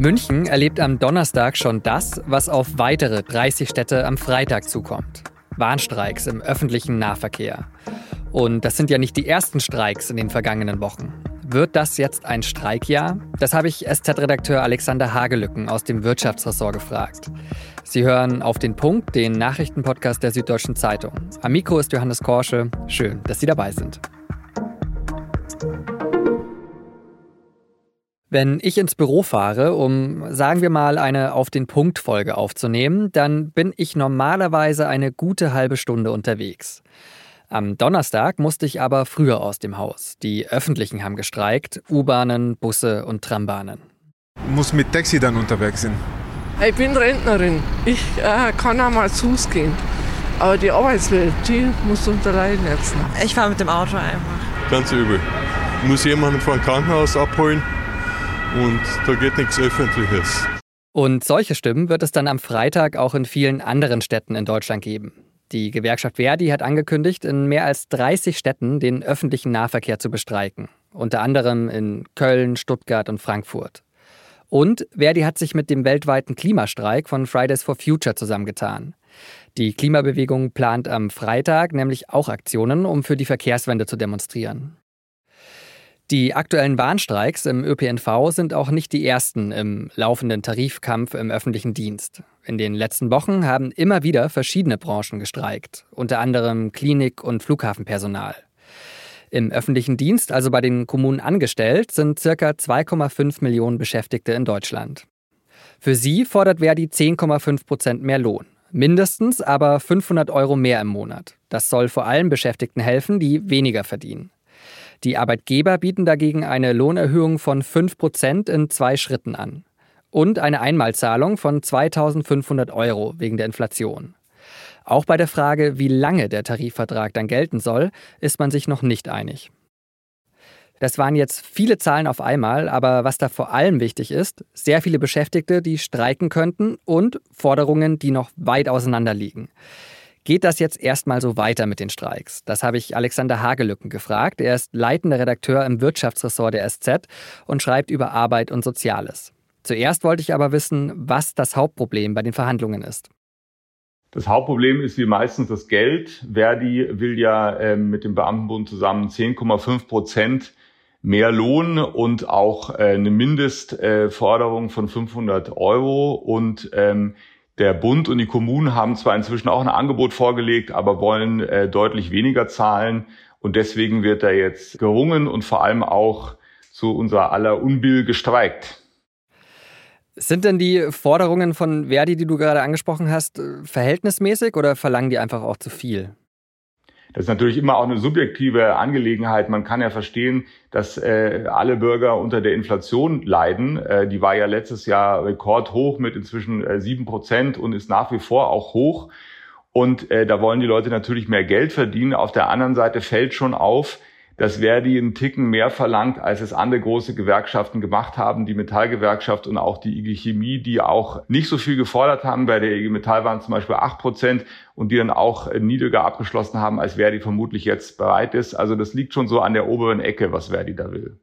München erlebt am Donnerstag schon das, was auf weitere 30 Städte am Freitag zukommt. Warnstreiks im öffentlichen Nahverkehr. Und das sind ja nicht die ersten Streiks in den vergangenen Wochen. Wird das jetzt ein Streikjahr? Das habe ich SZ-Redakteur Alexander Hagelücken aus dem Wirtschaftsressort gefragt. Sie hören auf den Punkt, den Nachrichtenpodcast der Süddeutschen Zeitung. Am Mikro ist Johannes Korsche. Schön, dass Sie dabei sind. Wenn ich ins Büro fahre, um, sagen wir mal, eine Auf den Punkt Folge aufzunehmen, dann bin ich normalerweise eine gute halbe Stunde unterwegs. Am Donnerstag musste ich aber früher aus dem Haus. Die Öffentlichen haben gestreikt, U-Bahnen, Busse und Trambahnen. Muss mit Taxi dann unterwegs sein. Ich bin Rentnerin. Ich äh, kann auch mal zu Fuß gehen. Aber die Arbeitswelt, die muss unter Leiden jetzt. Ich fahre mit dem Auto einfach. Ganz übel. Ich muss jemanden vom Krankenhaus abholen und da geht nichts Öffentliches. Und solche Stimmen wird es dann am Freitag auch in vielen anderen Städten in Deutschland geben. Die Gewerkschaft Verdi hat angekündigt, in mehr als 30 Städten den öffentlichen Nahverkehr zu bestreiken. Unter anderem in Köln, Stuttgart und Frankfurt. Und Verdi hat sich mit dem weltweiten Klimastreik von Fridays for Future zusammengetan. Die Klimabewegung plant am Freitag nämlich auch Aktionen, um für die Verkehrswende zu demonstrieren. Die aktuellen Warnstreiks im ÖPNV sind auch nicht die ersten im laufenden Tarifkampf im öffentlichen Dienst. In den letzten Wochen haben immer wieder verschiedene Branchen gestreikt, unter anderem Klinik- und Flughafenpersonal. Im öffentlichen Dienst, also bei den Kommunen angestellt, sind ca. 2,5 Millionen Beschäftigte in Deutschland. Für sie fordert Verdi 10,5 Prozent mehr Lohn. Mindestens aber 500 Euro mehr im Monat. Das soll vor allem Beschäftigten helfen, die weniger verdienen. Die Arbeitgeber bieten dagegen eine Lohnerhöhung von 5% in zwei Schritten an. Und eine Einmalzahlung von 2500 Euro wegen der Inflation. Auch bei der Frage, wie lange der Tarifvertrag dann gelten soll, ist man sich noch nicht einig. Das waren jetzt viele Zahlen auf einmal, aber was da vor allem wichtig ist, sehr viele Beschäftigte, die streiken könnten und Forderungen, die noch weit auseinander liegen. Geht das jetzt erstmal so weiter mit den Streiks? Das habe ich Alexander Hagelücken gefragt. Er ist leitender Redakteur im Wirtschaftsressort der SZ und schreibt über Arbeit und Soziales. Zuerst wollte ich aber wissen, was das Hauptproblem bei den Verhandlungen ist. Das Hauptproblem ist wie meistens das Geld. Verdi will ja äh, mit dem Beamtenbund zusammen 10,5 Prozent mehr Lohn und auch äh, eine Mindestforderung äh, von 500 Euro und ähm, der Bund und die Kommunen haben zwar inzwischen auch ein Angebot vorgelegt, aber wollen äh, deutlich weniger zahlen. Und deswegen wird da jetzt gerungen und vor allem auch zu unserer aller Unbill gestreikt. Sind denn die Forderungen von Verdi, die du gerade angesprochen hast, äh, verhältnismäßig oder verlangen die einfach auch zu viel? Das ist natürlich immer auch eine subjektive Angelegenheit. Man kann ja verstehen, dass äh, alle Bürger unter der Inflation leiden. Äh, die war ja letztes Jahr rekordhoch mit inzwischen äh, sieben äh, Prozent und ist nach wie vor auch hoch. Und äh, da wollen die Leute natürlich mehr Geld verdienen. Auf der anderen Seite fällt schon auf, dass Verdi einen Ticken mehr verlangt, als es andere große Gewerkschaften gemacht haben, die Metallgewerkschaft und auch die IG Chemie, die auch nicht so viel gefordert haben. Bei der IG Metall waren zum Beispiel acht Prozent und die dann auch niedriger abgeschlossen haben, als Verdi vermutlich jetzt bereit ist. Also das liegt schon so an der oberen Ecke, was Verdi da will.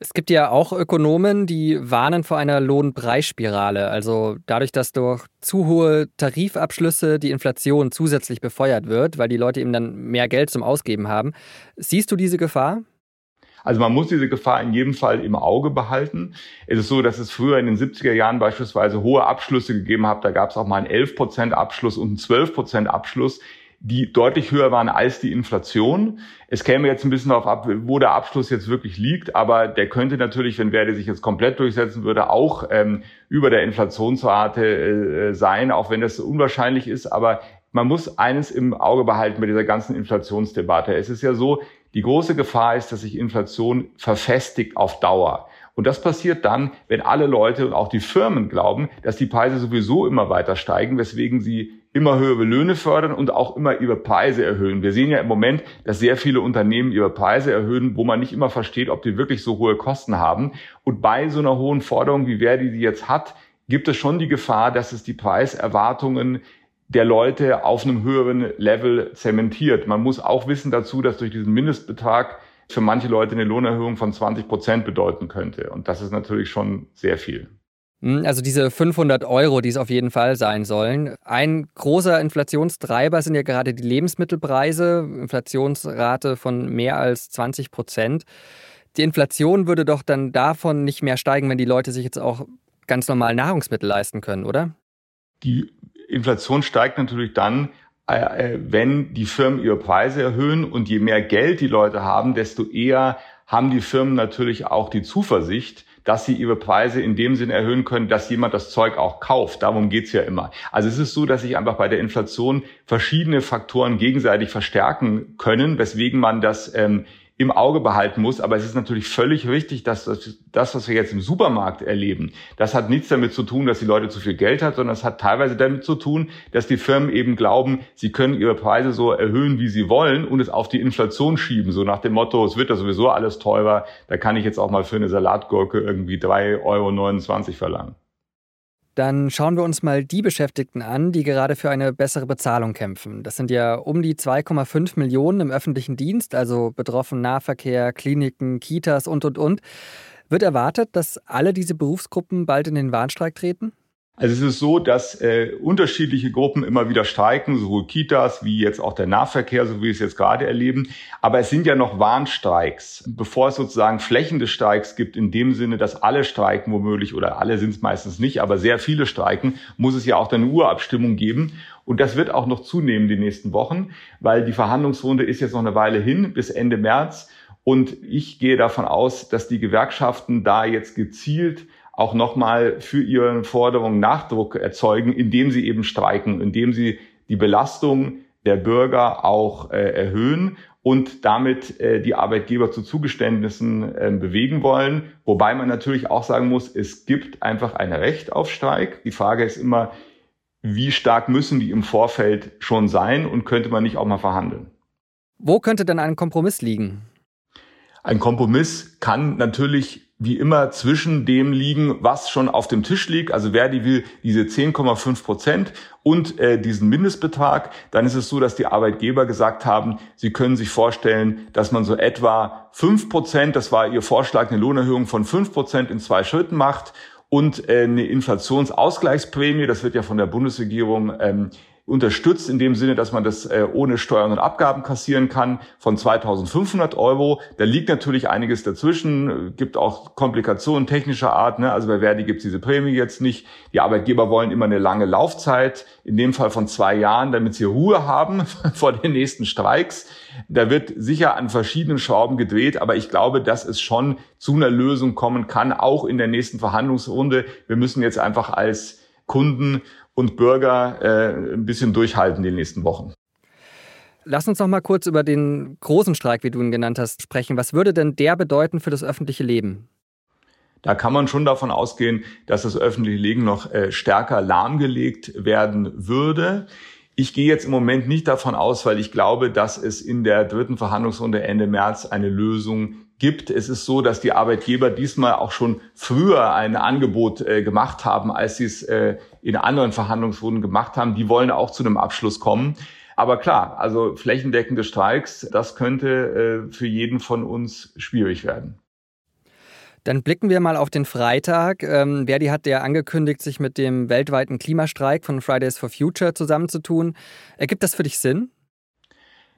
Es gibt ja auch Ökonomen, die warnen vor einer Lohnpreisspirale. Also dadurch, dass durch zu hohe Tarifabschlüsse die Inflation zusätzlich befeuert wird, weil die Leute eben dann mehr Geld zum Ausgeben haben. Siehst du diese Gefahr? Also man muss diese Gefahr in jedem Fall im Auge behalten. Es ist so, dass es früher in den 70er Jahren beispielsweise hohe Abschlüsse gegeben hat. Da gab es auch mal einen 11% Abschluss und einen 12% Abschluss die deutlich höher waren als die Inflation. Es käme jetzt ein bisschen darauf ab, wo der Abschluss jetzt wirklich liegt, aber der könnte natürlich, wenn Werde sich jetzt komplett durchsetzen würde, auch ähm, über der Inflationsrate äh, sein, auch wenn das unwahrscheinlich ist. Aber man muss eines im Auge behalten bei dieser ganzen Inflationsdebatte. Es ist ja so, die große Gefahr ist, dass sich Inflation verfestigt auf Dauer. Und das passiert dann, wenn alle Leute und auch die Firmen glauben, dass die Preise sowieso immer weiter steigen, weswegen sie immer höhere Löhne fördern und auch immer ihre Preise erhöhen. Wir sehen ja im Moment, dass sehr viele Unternehmen ihre Preise erhöhen, wo man nicht immer versteht, ob die wirklich so hohe Kosten haben. Und bei so einer hohen Forderung, wie Verdi die jetzt hat, gibt es schon die Gefahr, dass es die Preiserwartungen der Leute auf einem höheren Level zementiert. Man muss auch wissen dazu, dass durch diesen Mindestbetrag für manche Leute eine Lohnerhöhung von 20 Prozent bedeuten könnte. Und das ist natürlich schon sehr viel. Hm, also diese 500 Euro, die es auf jeden Fall sein sollen. Ein großer Inflationstreiber sind ja gerade die Lebensmittelpreise, Inflationsrate von mehr als 20 Prozent. Die Inflation würde doch dann davon nicht mehr steigen, wenn die Leute sich jetzt auch ganz normal Nahrungsmittel leisten können, oder? Die Inflation steigt natürlich dann, wenn die Firmen ihre Preise erhöhen und je mehr Geld die Leute haben, desto eher haben die Firmen natürlich auch die Zuversicht, dass sie ihre Preise in dem Sinn erhöhen können, dass jemand das Zeug auch kauft. Darum geht's ja immer. Also es ist so, dass sich einfach bei der Inflation verschiedene Faktoren gegenseitig verstärken können, weswegen man das ähm, im Auge behalten muss. Aber es ist natürlich völlig richtig, dass das, das, was wir jetzt im Supermarkt erleben, das hat nichts damit zu tun, dass die Leute zu viel Geld haben, sondern es hat teilweise damit zu tun, dass die Firmen eben glauben, sie können ihre Preise so erhöhen, wie sie wollen und es auf die Inflation schieben. So nach dem Motto, es wird ja sowieso alles teurer, da kann ich jetzt auch mal für eine Salatgurke irgendwie 3,29 Euro verlangen. Dann schauen wir uns mal die Beschäftigten an, die gerade für eine bessere Bezahlung kämpfen. Das sind ja um die 2,5 Millionen im öffentlichen Dienst, also betroffen Nahverkehr, Kliniken, Kitas und, und, und. Wird erwartet, dass alle diese Berufsgruppen bald in den Warnstreik treten? Also es ist so, dass äh, unterschiedliche Gruppen immer wieder streiken, sowohl Kitas wie jetzt auch der Nahverkehr, so wie wir es jetzt gerade erleben. Aber es sind ja noch Warnstreiks, bevor es sozusagen flächende Streiks gibt, in dem Sinne, dass alle streiken womöglich, oder alle sind es meistens nicht, aber sehr viele streiken, muss es ja auch dann eine Urabstimmung geben. Und das wird auch noch zunehmen die nächsten Wochen, weil die Verhandlungsrunde ist jetzt noch eine Weile hin, bis Ende März. Und ich gehe davon aus, dass die Gewerkschaften da jetzt gezielt auch nochmal für ihre Forderungen Nachdruck erzeugen, indem sie eben streiken, indem sie die Belastung der Bürger auch äh, erhöhen und damit äh, die Arbeitgeber zu Zugeständnissen äh, bewegen wollen. Wobei man natürlich auch sagen muss, es gibt einfach ein Recht auf Streik. Die Frage ist immer, wie stark müssen die im Vorfeld schon sein und könnte man nicht auch mal verhandeln? Wo könnte denn ein Kompromiss liegen? Ein Kompromiss kann natürlich wie immer zwischen dem liegen, was schon auf dem Tisch liegt. Also wer die will, diese 10,5 Prozent und äh, diesen Mindestbetrag, dann ist es so, dass die Arbeitgeber gesagt haben, sie können sich vorstellen, dass man so etwa 5 Prozent, das war ihr Vorschlag, eine Lohnerhöhung von 5 Prozent in zwei Schritten macht und äh, eine Inflationsausgleichsprämie, das wird ja von der Bundesregierung ähm, unterstützt in dem Sinne, dass man das äh, ohne Steuern und Abgaben kassieren kann von 2.500 Euro. Da liegt natürlich einiges dazwischen, gibt auch Komplikationen technischer Art. Ne? Also bei Verdi gibt es diese Prämie jetzt nicht. Die Arbeitgeber wollen immer eine lange Laufzeit, in dem Fall von zwei Jahren, damit sie Ruhe haben vor den nächsten Streiks. Da wird sicher an verschiedenen Schrauben gedreht, aber ich glaube, dass es schon zu einer Lösung kommen kann, auch in der nächsten Verhandlungsrunde. Wir müssen jetzt einfach als Kunden und Bürger äh, ein bisschen durchhalten die nächsten Wochen. Lass uns noch mal kurz über den großen Streik, wie du ihn genannt hast, sprechen. Was würde denn der bedeuten für das öffentliche Leben? Da kann man schon davon ausgehen, dass das öffentliche Leben noch äh, stärker lahmgelegt werden würde. Ich gehe jetzt im Moment nicht davon aus, weil ich glaube, dass es in der dritten Verhandlungsrunde Ende März eine Lösung gibt. Es ist so, dass die Arbeitgeber diesmal auch schon früher ein Angebot äh, gemacht haben, als sie es äh, in anderen Verhandlungsrunden gemacht haben. Die wollen auch zu einem Abschluss kommen. Aber klar, also flächendeckende Streiks, das könnte äh, für jeden von uns schwierig werden. Dann blicken wir mal auf den Freitag. Ähm, Verdi hat ja angekündigt, sich mit dem weltweiten Klimastreik von Fridays for Future zusammenzutun. Ergibt das für dich Sinn?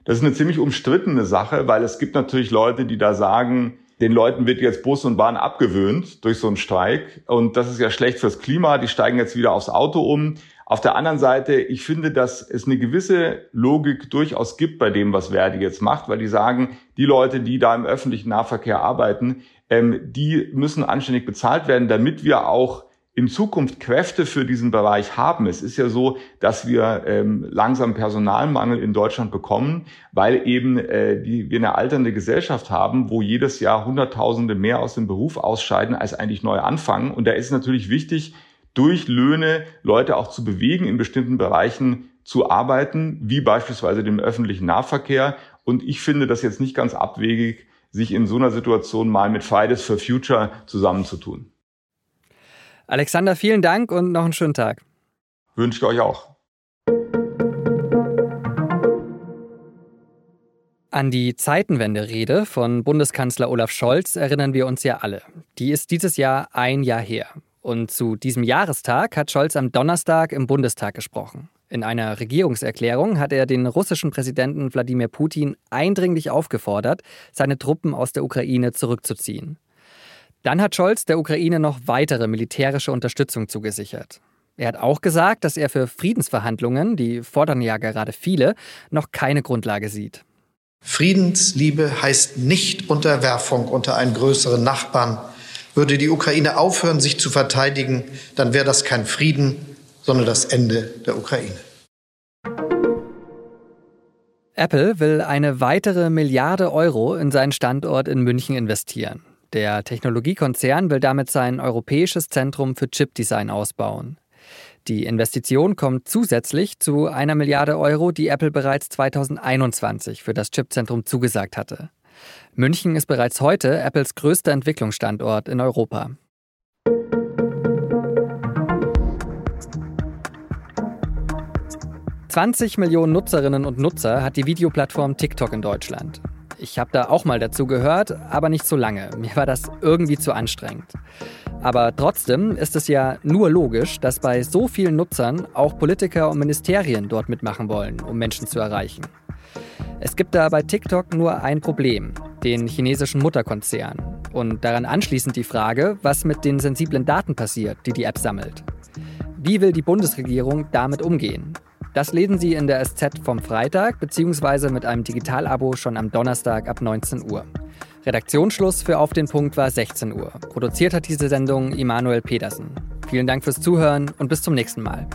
Das ist eine ziemlich umstrittene Sache, weil es gibt natürlich Leute, die da sagen, den Leuten wird jetzt Bus und Bahn abgewöhnt durch so einen Streik. Und das ist ja schlecht fürs Klima. Die steigen jetzt wieder aufs Auto um. Auf der anderen Seite, ich finde, dass es eine gewisse Logik durchaus gibt bei dem, was Verdi jetzt macht, weil die sagen, die Leute, die da im öffentlichen Nahverkehr arbeiten, ähm, die müssen anständig bezahlt werden, damit wir auch in Zukunft Kräfte für diesen Bereich haben. Es ist ja so, dass wir ähm, langsam Personalmangel in Deutschland bekommen, weil eben äh, die, wir eine alternde Gesellschaft haben, wo jedes Jahr Hunderttausende mehr aus dem Beruf ausscheiden, als eigentlich neu anfangen. Und da ist natürlich wichtig, durch Löhne Leute auch zu bewegen, in bestimmten Bereichen zu arbeiten, wie beispielsweise dem öffentlichen Nahverkehr. Und ich finde das jetzt nicht ganz abwegig, sich in so einer Situation mal mit Fridays for Future zusammenzutun. Alexander, vielen Dank und noch einen schönen Tag. Wünsche ich euch auch. An die Zeitenwende-Rede von Bundeskanzler Olaf Scholz erinnern wir uns ja alle. Die ist dieses Jahr ein Jahr her. Und zu diesem Jahrestag hat Scholz am Donnerstag im Bundestag gesprochen. In einer Regierungserklärung hat er den russischen Präsidenten Wladimir Putin eindringlich aufgefordert, seine Truppen aus der Ukraine zurückzuziehen. Dann hat Scholz der Ukraine noch weitere militärische Unterstützung zugesichert. Er hat auch gesagt, dass er für Friedensverhandlungen, die fordern ja gerade viele, noch keine Grundlage sieht. Friedensliebe heißt nicht Unterwerfung unter einen größeren Nachbarn. Würde die Ukraine aufhören, sich zu verteidigen, dann wäre das kein Frieden, sondern das Ende der Ukraine. Apple will eine weitere Milliarde Euro in seinen Standort in München investieren. Der Technologiekonzern will damit sein europäisches Zentrum für Chipdesign ausbauen. Die Investition kommt zusätzlich zu einer Milliarde Euro, die Apple bereits 2021 für das Chipzentrum zugesagt hatte. München ist bereits heute Apples größter Entwicklungsstandort in Europa. »20 Millionen Nutzerinnen und Nutzer hat die Videoplattform TikTok in Deutschland. Ich habe da auch mal dazu gehört, aber nicht so lange. Mir war das irgendwie zu anstrengend. Aber trotzdem ist es ja nur logisch, dass bei so vielen Nutzern auch Politiker und Ministerien dort mitmachen wollen, um Menschen zu erreichen. Es gibt da bei TikTok nur ein Problem, den chinesischen Mutterkonzern. Und daran anschließend die Frage, was mit den sensiblen Daten passiert, die die App sammelt. Wie will die Bundesregierung damit umgehen? Das lesen Sie in der SZ vom Freitag bzw. mit einem Digitalabo schon am Donnerstag ab 19 Uhr. Redaktionsschluss für Auf den Punkt war 16 Uhr. Produziert hat diese Sendung Immanuel Pedersen. Vielen Dank fürs Zuhören und bis zum nächsten Mal.